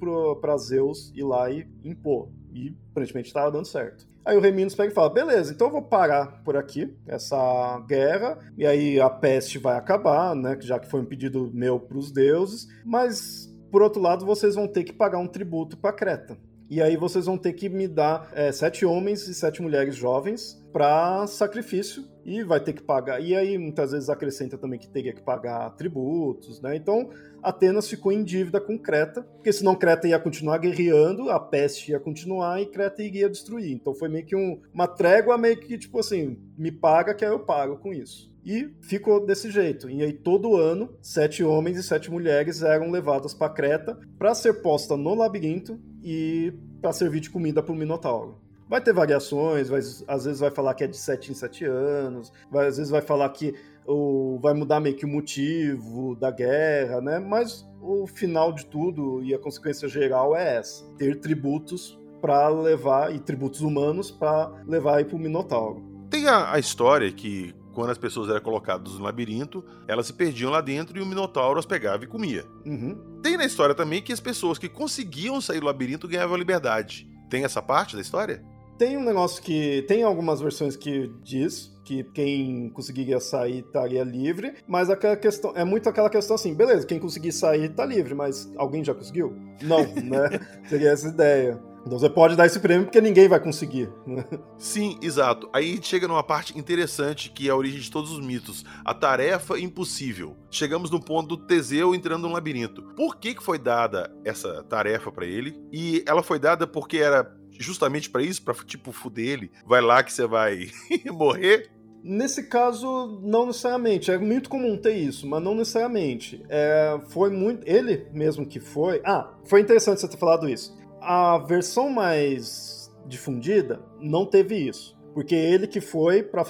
para Zeus ir lá e impor. E aparentemente estava dando certo. Aí o rei Minos pega e fala: beleza, então eu vou parar por aqui essa guerra, e aí a peste vai acabar, né? Já que foi um pedido meu para os deuses, mas por outro lado vocês vão ter que pagar um tributo para Creta. E aí vocês vão ter que me dar é, sete homens e sete mulheres jovens para sacrifício e vai ter que pagar. E aí muitas vezes acrescenta também que teria que pagar tributos, né? Então Atenas ficou em dívida com Creta, porque senão Creta ia continuar guerreando, a peste ia continuar e Creta iria destruir. Então foi meio que um, uma trégua, meio que tipo assim, me paga que aí eu pago com isso. E ficou desse jeito. E aí, todo ano, sete homens e sete mulheres eram levadas para Creta para ser posta no labirinto e para servir de comida para o Minotauro. Vai ter variações, vai, às vezes vai falar que é de sete em sete anos, vai, às vezes vai falar que o, vai mudar meio que o motivo da guerra, né? Mas o final de tudo e a consequência geral é essa: ter tributos para levar, e tributos humanos para levar para o Minotauro. Tem a, a história que quando as pessoas eram colocadas no labirinto, elas se perdiam lá dentro e o Minotauro as pegava e comia. Uhum. Tem na história também que as pessoas que conseguiam sair do labirinto ganhavam liberdade. Tem essa parte da história? Tem um negócio que. Tem algumas versões que diz que quem conseguiria sair estaria livre, mas aquela questão é muito aquela questão assim, beleza, quem conseguir sair tá livre, mas alguém já conseguiu? Não, né? Seria essa ideia. Então você pode dar esse prêmio porque ninguém vai conseguir. Sim, exato. Aí chega numa parte interessante que é a origem de todos os mitos. A tarefa impossível. Chegamos no ponto do Teseu entrando no labirinto. Por que, que foi dada essa tarefa para ele? E ela foi dada porque era justamente para isso, para tipo fuder ele. Vai lá que você vai morrer. Nesse caso, não necessariamente. É muito comum ter isso, mas não necessariamente. É, foi muito. Ele mesmo que foi. Ah, foi interessante você ter falado isso a versão mais difundida não teve isso. Porque ele que foi para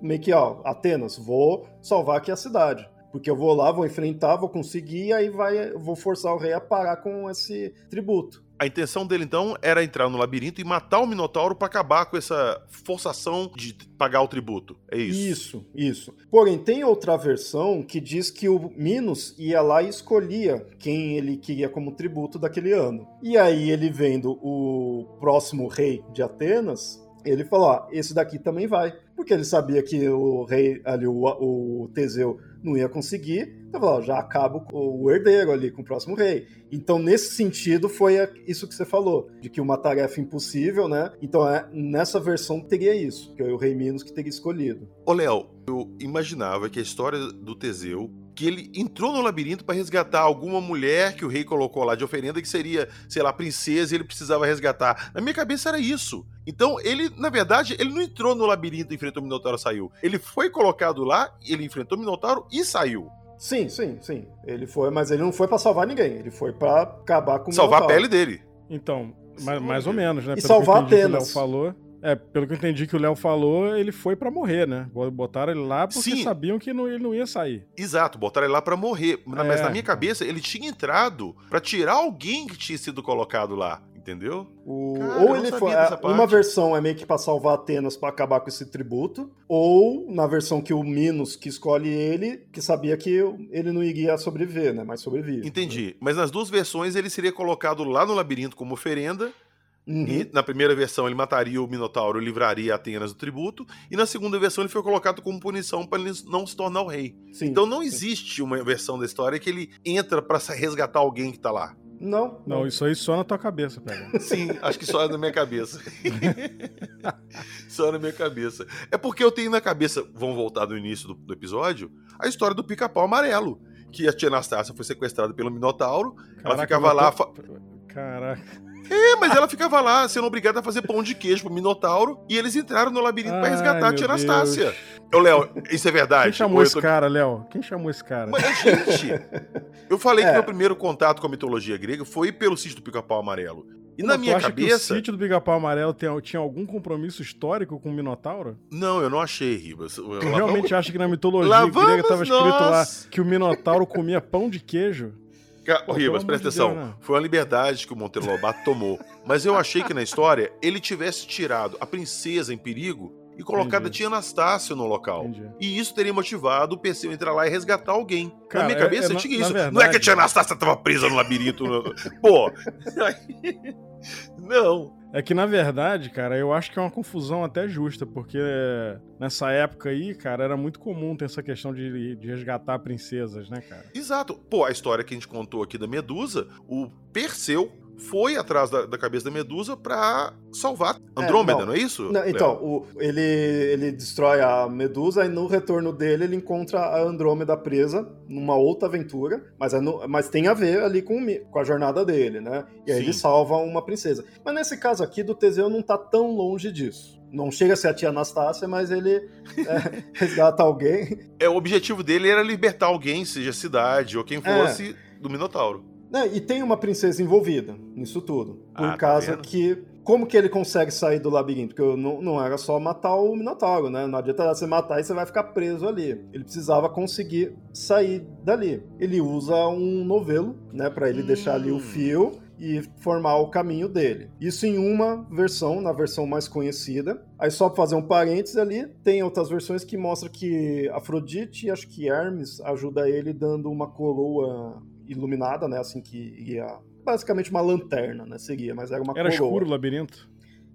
meio que, ó, Atenas, vou salvar aqui a cidade. Porque eu vou lá, vou enfrentar, vou conseguir, aí vai, vou forçar o rei a parar com esse tributo. A intenção dele então era entrar no labirinto e matar o Minotauro para acabar com essa forçação de pagar o tributo. É isso. Isso, isso. Porém, tem outra versão que diz que o Minos ia lá e escolhia quem ele queria como tributo daquele ano. E aí ele vendo o próximo rei de Atenas, ele falou: ah, esse daqui também vai. Porque ele sabia que o rei ali, o, o Teseu, não ia conseguir. Então falou: já acaba o herdeiro ali com o próximo rei. Então, nesse sentido, foi isso que você falou, de que uma tarefa impossível, né? Então, é, nessa versão teria isso, que é o rei Minos que teria escolhido. Ô, Léo, eu imaginava que a história do Teseu que ele entrou no labirinto para resgatar alguma mulher que o rei colocou lá de oferenda, que seria, sei lá, princesa, e ele precisava resgatar. Na minha cabeça era isso. Então, ele, na verdade, ele não entrou no labirinto e enfrentou o Minotauro e saiu. Ele foi colocado lá, ele enfrentou o Minotauro e saiu. Sim, sim, sim. Ele foi, mas ele não foi para salvar ninguém. Ele foi para acabar com o Salvar Minotauro. a pele dele. Então, mais, mais ou menos, né? E Pelo salvar Atenas. falou. É, pelo que eu entendi que o Léo falou, ele foi para morrer, né? Botaram ele lá porque Sim. sabiam que não, ele não ia sair. Exato, botaram ele lá para morrer. Mas é. na minha cabeça, ele tinha entrado para tirar alguém que tinha sido colocado lá entendeu? O... Cara, ou ele foi. É, uma versão é meio que pra salvar Atenas para acabar com esse tributo, ou na versão que o Minos que escolhe ele, que sabia que ele não iria sobreviver, né? Mas sobrevive. Entendi. Mas nas duas versões ele seria colocado lá no labirinto como oferenda Uhum. E na primeira versão ele mataria o Minotauro e livraria Atenas do tributo. E na segunda versão ele foi colocado como punição para ele não se tornar o rei. Sim, então não existe uma versão da história que ele entra para resgatar alguém que tá lá. Não, não. Não, isso aí só na tua cabeça, pega. Sim, acho que só é na minha cabeça. só na minha cabeça. É porque eu tenho na cabeça, vamos voltar do início do, do episódio, a história do pica-pau amarelo. Que a tia Anastácia foi sequestrada pelo Minotauro. Caraca, ela ficava lá. Tô... Caraca. É, mas ela ficava lá, sendo obrigada a fazer pão de queijo pro Minotauro, e eles entraram no labirinto para resgatar a tia Anastácia. Ô, Léo, isso é verdade. Quem chamou esse tô... cara, Léo? Quem chamou esse cara? Mas, gente, eu falei é. que meu primeiro contato com a mitologia grega foi pelo sítio do pica-pau amarelo. E Pô, na minha cabeça. o sítio do pica-pau amarelo tinha algum compromisso histórico com o Minotauro? não, eu não achei, Ribas. Eu realmente acha que na mitologia grega estava escrito lá que o Minotauro comia pão de queijo? Pô, Ribas, presta atenção. De Deus, né? Foi uma liberdade que o Monteiro Lobato tomou. Mas eu achei que na história ele tivesse tirado a princesa em perigo e colocado a tia Anastácia no local. Entendi. E isso teria motivado o Perseu a entrar lá e resgatar alguém. Cara, na minha cabeça é, é, tinha isso. Verdade, não é que a tia Anastácia tava presa no labirinto. Pô. não. É que, na verdade, cara, eu acho que é uma confusão até justa, porque nessa época aí, cara, era muito comum ter essa questão de, de resgatar princesas, né, cara? Exato. Pô, a história que a gente contou aqui da Medusa, o Perseu foi atrás da, da cabeça da Medusa para salvar Andrômeda, é, não, não, é isso? Não, então, o, ele, ele destrói a Medusa e no retorno dele ele encontra a Andrômeda presa numa outra aventura, mas, é no, mas tem a ver ali com, com a jornada dele, né? E aí Sim. ele salva uma princesa. Mas nesse caso aqui do Teseu não tá tão longe disso. Não chega a ser a tia Anastácia, mas ele é, resgata alguém. É, o objetivo dele era libertar alguém, seja a cidade ou quem é. fosse, é. do Minotauro. Né, e tem uma princesa envolvida nisso tudo. Por ah, causa tá que. Como que ele consegue sair do labirinto? Porque não, não era só matar o Minotauro, né? Não adianta você matar e você vai ficar preso ali. Ele precisava conseguir sair dali. Ele usa um novelo, né? Pra ele hum. deixar ali o hum. fio e formar o caminho dele. Isso em uma versão, na versão mais conhecida. Aí só pra fazer um parênteses ali, tem outras versões que mostram que Afrodite e acho que Hermes ajuda ele dando uma coroa iluminada, né? Assim que ia. Basicamente uma lanterna, né? Seria, mas era uma Era coroa. escuro o labirinto?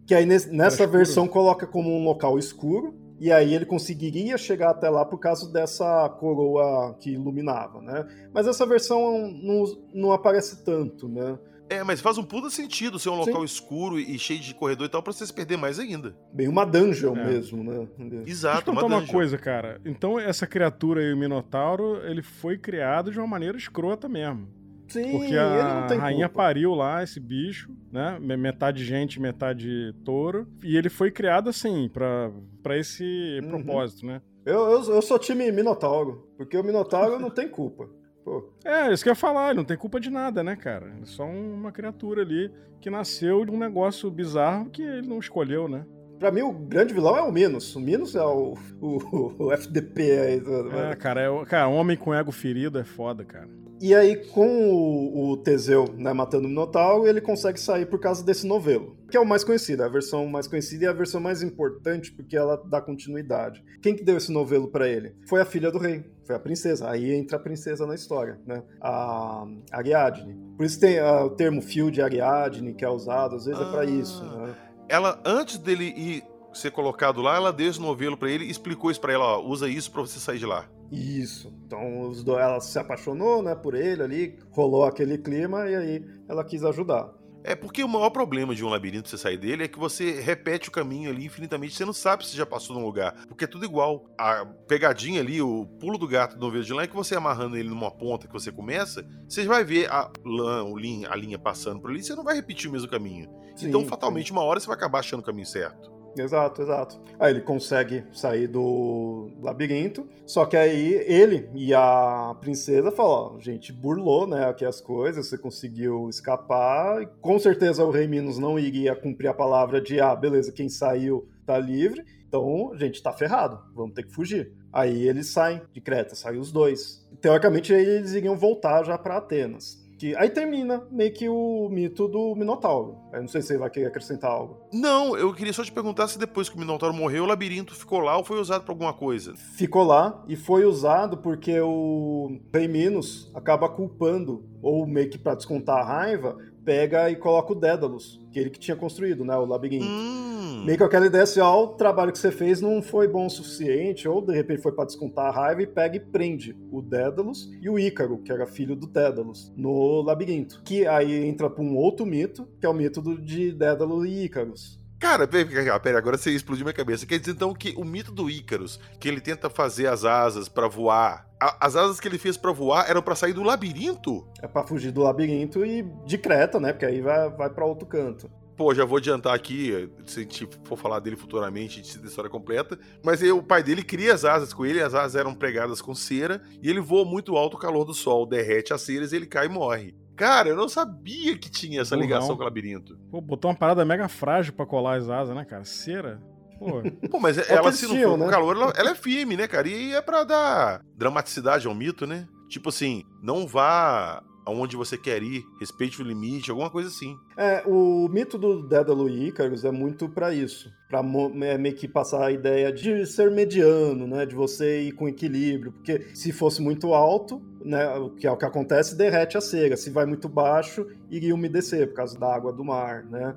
Que aí nessa versão coloca como um local escuro, e aí ele conseguiria chegar até lá por causa dessa coroa que iluminava, né? Mas essa versão não, não aparece tanto, né? É, mas faz um puta sentido ser um local Sim. escuro e cheio de corredor e tal pra você se perder mais ainda. Bem uma dungeon é. mesmo, né? Exato, Deixa eu uma, uma coisa, cara. Então essa criatura aí, o Minotauro, ele foi criado de uma maneira escrota mesmo. Sim, Porque a rainha culpa. pariu lá esse bicho, né? Metade gente, metade touro. E ele foi criado assim, pra, pra esse uhum. propósito, né? Eu, eu, eu sou time Minotauro, porque o Minotauro não tem culpa. Pô. É, isso que eu ia falar, ele não tem culpa de nada, né, cara? É só uma criatura ali que nasceu de um negócio bizarro que ele não escolheu, né? Pra mim, o grande vilão é o Minos. O Minos é o, o, o FDP aí. É, cara, é, cara, homem com ego ferido é foda, cara. E aí, com o, o Teseu né, matando o Minotauro, ele consegue sair por causa desse novelo, que é o mais conhecido, é a versão mais conhecida e a versão mais importante porque ela dá continuidade. Quem que deu esse novelo para ele? Foi a filha do rei, foi a princesa. Aí entra a princesa na história, né? A Ariadne. Por isso tem uh, o termo fio de Ariadne que é usado, às vezes ah, é para isso. Né? Ela, antes dele ir ser colocado lá, ela deu esse novelo para ele e explicou isso para ela, ó, usa isso para você sair de lá. Isso. Então os dois, ela se apaixonou, né, por ele ali, rolou aquele clima e aí ela quis ajudar. É porque o maior problema de um labirinto você sair dele é que você repete o caminho ali infinitamente, você não sabe se já passou num lugar, porque é tudo igual. A pegadinha ali, o pulo do gato do novelo de lã é que você amarrando ele numa ponta que você começa, você vai ver a lã, a linha passando por ali, você não vai repetir o mesmo caminho. Sim, então, fatalmente, sim. uma hora você vai acabar achando o caminho certo. Exato, exato. Aí ele consegue sair do labirinto, só que aí ele e a princesa falam, ó, gente, burlou, né, aqui as coisas, você conseguiu escapar, com certeza o rei Minos não iria cumprir a palavra de, ah, beleza, quem saiu tá livre, então a gente tá ferrado, vamos ter que fugir. Aí eles saem de Creta, saem os dois. Teoricamente eles iriam voltar já para Atenas. Que aí termina meio que o mito do Minotauro. Eu não sei se você vai querer acrescentar algo. Não, eu queria só te perguntar se depois que o Minotauro morreu, o labirinto ficou lá ou foi usado para alguma coisa. Ficou lá e foi usado porque o Rei Minos acaba culpando, ou meio que pra descontar a raiva, pega e coloca o Dédalus, que ele que tinha construído, né, o labirinto. Hum. Meio que aquela ideia assim, ó, o trabalho que você fez não foi bom o suficiente, ou de repente foi para descontar a raiva e pega e prende o Dédalus e o Ícaro, que era filho do Dédalus, no labirinto. Que aí entra para um outro mito, que é o mito do, de Dédalo e Ícaros. Cara, pera, pera, agora você explodiu minha cabeça. Quer dizer então que o mito do Ícaros, que ele tenta fazer as asas para voar, a, as asas que ele fez para voar eram para sair do labirinto? É para fugir do labirinto e de Creta, né? Porque aí vai, vai para outro canto. Pô, já vou adiantar aqui, se a gente for falar dele futuramente, a gente a história completa. Mas aí, o pai dele cria as asas com ele, as asas eram pregadas com cera, e ele voa muito alto, o calor do sol derrete as ceras e ele cai e morre. Cara, eu não sabia que tinha essa ligação com o labirinto. Pô, botou uma parada mega frágil pra colar as asas, né, cara? Cera. Pô, Pô mas é ela, se não for né? calor, ela, ela, é firme, né, cara? E é pra dar dramaticidade ao mito, né? Tipo assim, não vá aonde você quer ir, respeite o limite, alguma coisa assim. É, o mito do Dédalo e Ícaros é muito para isso, para é, meio que passar a ideia de ser mediano, né, de você ir com equilíbrio, porque se fosse muito alto, né, que é o que acontece, derrete a cera, se vai muito baixo, iria umedecer por causa da água do mar, né?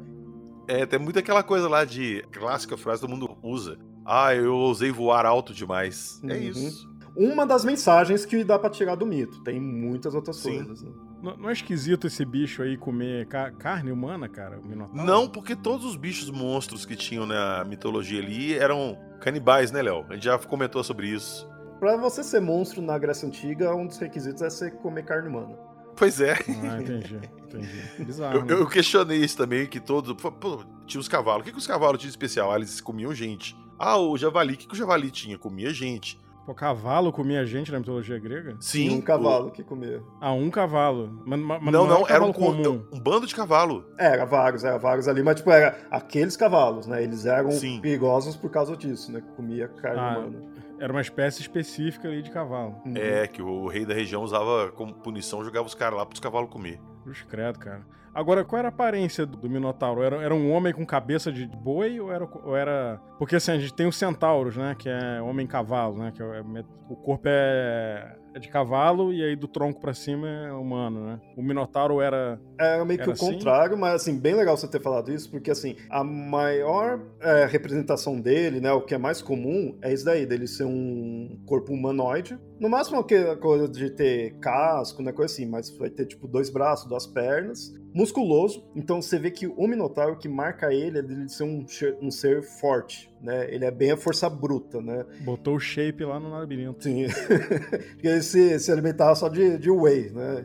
É, tem muito aquela coisa lá de clássica frase que todo mundo usa. Ah, eu ousei voar alto demais. É uhum. É isso uma das mensagens que dá para tirar do mito. Tem muitas outras Sim. coisas. Né? Não, não, é esquisito esse bicho aí comer ca carne humana, cara? Não, porque todos os bichos monstros que tinham na mitologia ali eram canibais, né, Léo? A gente já comentou sobre isso. Pra você ser monstro na Grécia Antiga, um dos requisitos é você comer carne humana. Pois é. Ah, entendi, entendi. Bizarro. Eu, né? eu questionei isso também, que todos. Pô, tinha os cavalos. O que, que os cavalos tinham de especial? Ah, eles comiam gente. Ah, o javali. O que, que o javali tinha? Comia gente. Pô, cavalo comia gente na mitologia grega? Sim. um cavalo o... que comia. Ah, um cavalo. Mas, mas não, não, não era, era um, comum. um bando de cavalo. Era vários, era vários ali, mas tipo, era aqueles cavalos, né? Eles eram Sim. perigosos por causa disso, né? Que comia carne ah, humana. Era uma espécie específica ali de cavalo. Uhum. É, que o rei da região usava como punição, jogava os caras lá para os cavalos comer. Cruz credo, cara. Agora, qual era a aparência do Minotauro? Era, era um homem com cabeça de boi ou era, ou era. Porque assim, a gente tem os centauros, né? Que é homem-cavalo, né? Que é, o corpo é é de cavalo e aí do tronco para cima é humano, né? O Minotauro era. É meio que o assim? contrário, mas assim, bem legal você ter falado isso, porque assim, a maior é, representação dele, né? O que é mais comum é isso daí, dele ser um corpo humanoide. No máximo a coisa de ter casco, né? Coisa assim, mas vai ter tipo dois braços, duas pernas musculoso. Então você vê que o Minotauro que marca ele é de ser um, um ser forte, né? Ele é bem a força bruta, né? Botou o shape lá no labirinto. Sim. Porque ele se, se alimentava só de, de whey, né?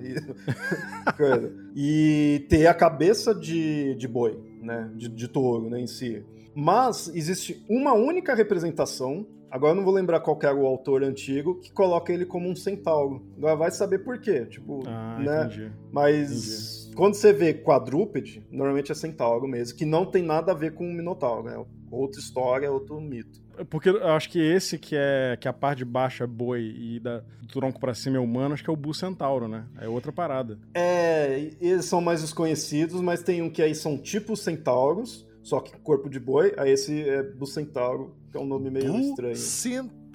E, e ter a cabeça de, de boi, né? De, de touro, né? Em si. Mas existe uma única representação Agora eu não vou lembrar qual era o autor antigo que coloca ele como um centauro. Agora vai saber por quê. Tipo, ah, né? Entendi. Mas entendi. Quando você vê quadrúpede, normalmente é centauro mesmo, que não tem nada a ver com o minotauro, né? Outra história, outro mito. É porque eu acho que esse que é que a parte de baixo é boi e da, do tronco para cima é humano, acho que é o Bu Centauro, né? É outra parada. É, eles são mais desconhecidos, mas tem um que aí são tipo centauros, só que corpo de boi, aí esse é Bucentauro, que é um nome meio Bu estranho. Centauro.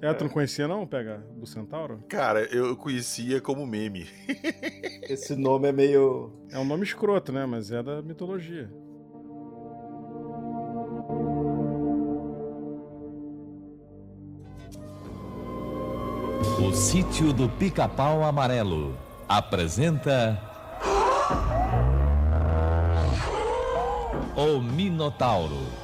É, tu não conhecia não, Pega, Bucentauro? Cara, eu conhecia como meme. esse nome é meio... É um nome escroto, né? Mas é da mitologia. O sítio do Pica-Pau Amarelo apresenta O Minotauro.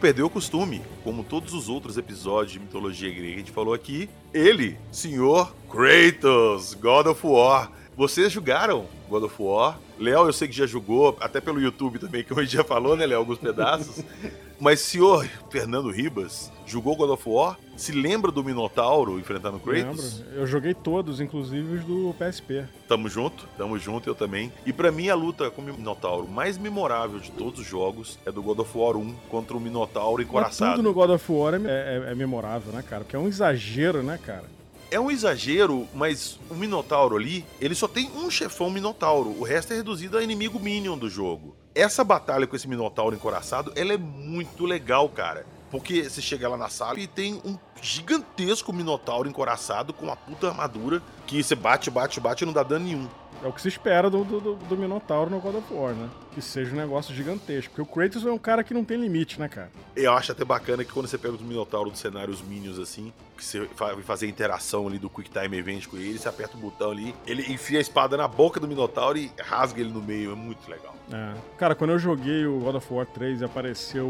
Perder o costume, como todos os outros episódios de mitologia grega que a gente falou aqui, ele, senhor Kratos, God of War. Vocês jogaram God of War? Léo, eu sei que já jogou, até pelo YouTube também, que hoje já falou, né, Léo, alguns pedaços. Mas senhor Fernando Ribas jogou God of War? Se lembra do Minotauro enfrentando Kratos? Lembro. Eu joguei todos, inclusive os do PSP. Tamo junto, tamo junto, eu também. E para mim a luta com o Minotauro mais memorável de todos os jogos é do God of War 1 contra o Minotauro encoraçado. Mas tudo no God of War é, é, é memorável, né, cara? Porque é um exagero, né, cara? É um exagero, mas o Minotauro ali, ele só tem um chefão Minotauro. O resto é reduzido a inimigo Minion do jogo. Essa batalha com esse Minotauro encoraçado, ela é muito legal, cara. Porque você chega lá na sala e tem um gigantesco Minotauro encoraçado com uma puta armadura que você bate, bate, bate e não dá dano nenhum. É o que se espera do, do, do, Minotauro no God of War, né? Que seja um negócio gigantesco. Porque o Kratos é um cara que não tem limite, né, cara? Eu acho até bacana que quando você pega os Minotauro do cenário, os Minions assim, que você vai fazer a interação ali do Quick Time Event com ele, você aperta o botão ali, ele enfia a espada na boca do Minotauro e rasga ele no meio. É muito legal. É. Cara, quando eu joguei o God of War 3 e apareceu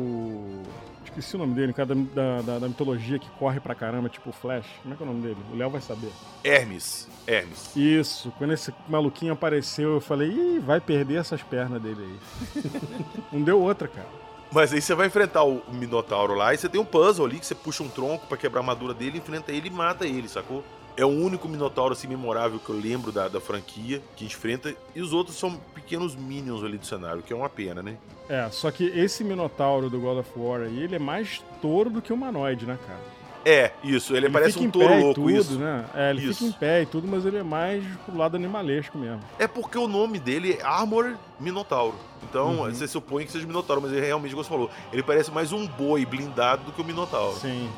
Esqueci o nome dele, o cara da, da, da, mitologia que corre pra caramba, tipo Flash. Como é que é o nome dele? O Léo vai saber. Hermes. Hermes. Isso. Quando esse maluquinho apareceu, eu falei, ih, vai perder essas pernas dele aí. Não deu outra, cara. Mas aí você vai enfrentar o Minotauro lá e você tem um puzzle ali que você puxa um tronco para quebrar a armadura dele, enfrenta ele e mata ele, sacou? É o único Minotauro assim memorável que eu lembro da, da franquia que enfrenta. E os outros são pequenos minions ali do cenário, que é uma pena, né? É, só que esse Minotauro do God of War aí, ele é mais touro do que humanoide, né, cara? É, isso, ele, ele parece um touro louco, tudo, isso. Né? É, ele isso. fica em pé e tudo, mas ele é mais pro lado animalesco mesmo. É porque o nome dele é Armor Minotauro. Então, uhum. você supõe que seja Minotauro, mas ele realmente, como você falou, ele parece mais um boi blindado do que o Minotauro. Sim.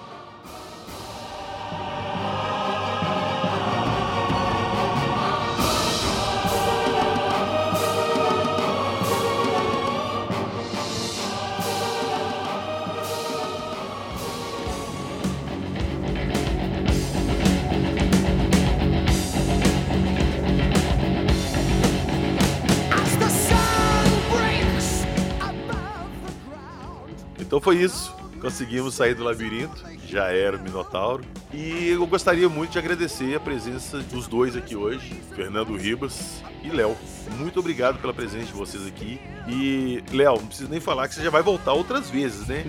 Foi isso. Conseguimos sair do labirinto. Já era o Minotauro. E eu gostaria muito de agradecer a presença dos dois aqui hoje, Fernando Ribas e Léo. Muito obrigado pela presença de vocês aqui. E, Léo, não preciso nem falar que você já vai voltar outras vezes, né?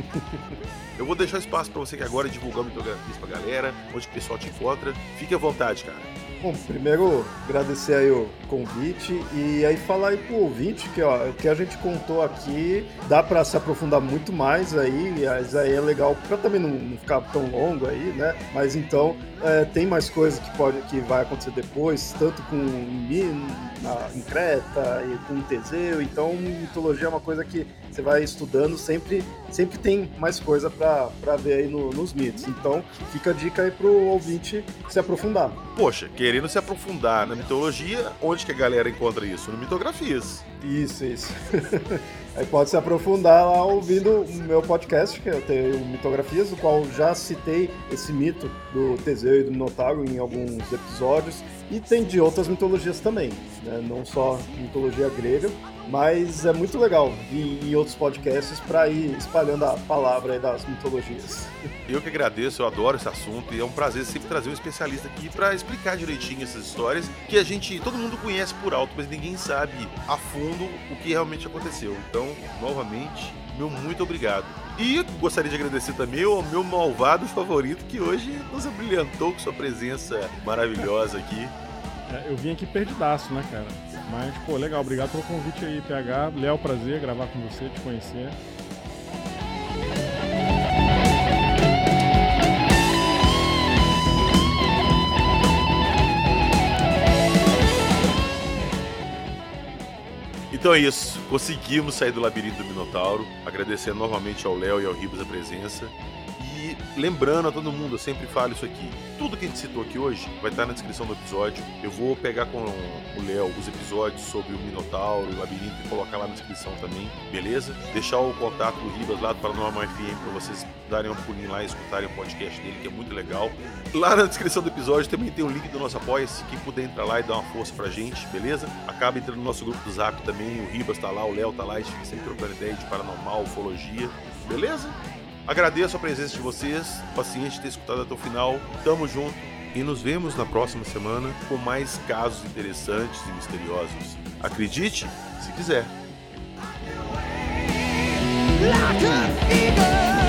Eu vou deixar espaço para você que agora divulgar o Mitografia pra galera, onde o pessoal te encontra. Fique à vontade, cara. Bom, primeiro agradecer aí o convite e aí falar aí pro ouvinte que ó, o que a gente contou aqui dá para se aprofundar muito mais aí, mas aí é legal para também não, não, ficar tão longo aí, né? Mas então é, tem mais coisas que pode que vai acontecer depois, tanto com Min, na, em Creta e com Teseu, então mitologia é uma coisa que você vai estudando, sempre, sempre tem mais coisa para ver aí no, nos mitos. Então fica a dica aí pro ouvinte se aprofundar. Poxa, querendo se aprofundar na mitologia, onde que a galera encontra isso? No Mitografias. Isso, isso. Aí pode se aprofundar lá ouvindo o meu podcast, que eu tenho Mitografias, do qual já citei esse mito do Teseu e do Minotauro em alguns episódios. E tem de outras mitologias também, né? não só mitologia grega, mas é muito legal vir em outros podcasts para ir espalhando a palavra das mitologias. Eu que agradeço, eu adoro esse assunto e é um prazer sempre trazer um especialista aqui para explicar direitinho essas histórias que a gente, todo mundo conhece por alto, mas ninguém sabe a fundo o que realmente aconteceu. Então, novamente, meu muito obrigado. E gostaria de agradecer também ao meu malvado favorito que hoje nos abrilhantou com sua presença maravilhosa aqui. É, eu vim aqui perdidaço, né, cara? Mas, pô, legal, obrigado pelo convite aí, PH. Léo, prazer gravar com você, te conhecer. Então é isso, conseguimos sair do labirinto do Minotauro. Agradecendo novamente ao Léo e ao Ribas a presença. E lembrando a todo mundo, eu sempre falo isso aqui: tudo que a gente citou aqui hoje vai estar na descrição do episódio. Eu vou pegar com o Léo os episódios sobre o Minotauro, o labirinto e colocar lá na descrição também, beleza? Deixar o contato do Ribas lá do Paranormal FM para vocês darem um pulinho lá e escutarem o podcast dele, que é muito legal. Lá na descrição do episódio também tem o link do nosso apoia-se. Quem puder entrar lá e dar uma força pra gente, beleza? Acaba entrando no nosso grupo do Zap também. O Ribas tá lá, o Léo tá lá, a gente fica sempre trocando ideia de paranormal, ufologia, beleza? Agradeço a presença de vocês, paciente ter escutado até o final. Tamo junto e nos vemos na próxima semana com mais casos interessantes e misteriosos. Acredite, se quiser. Like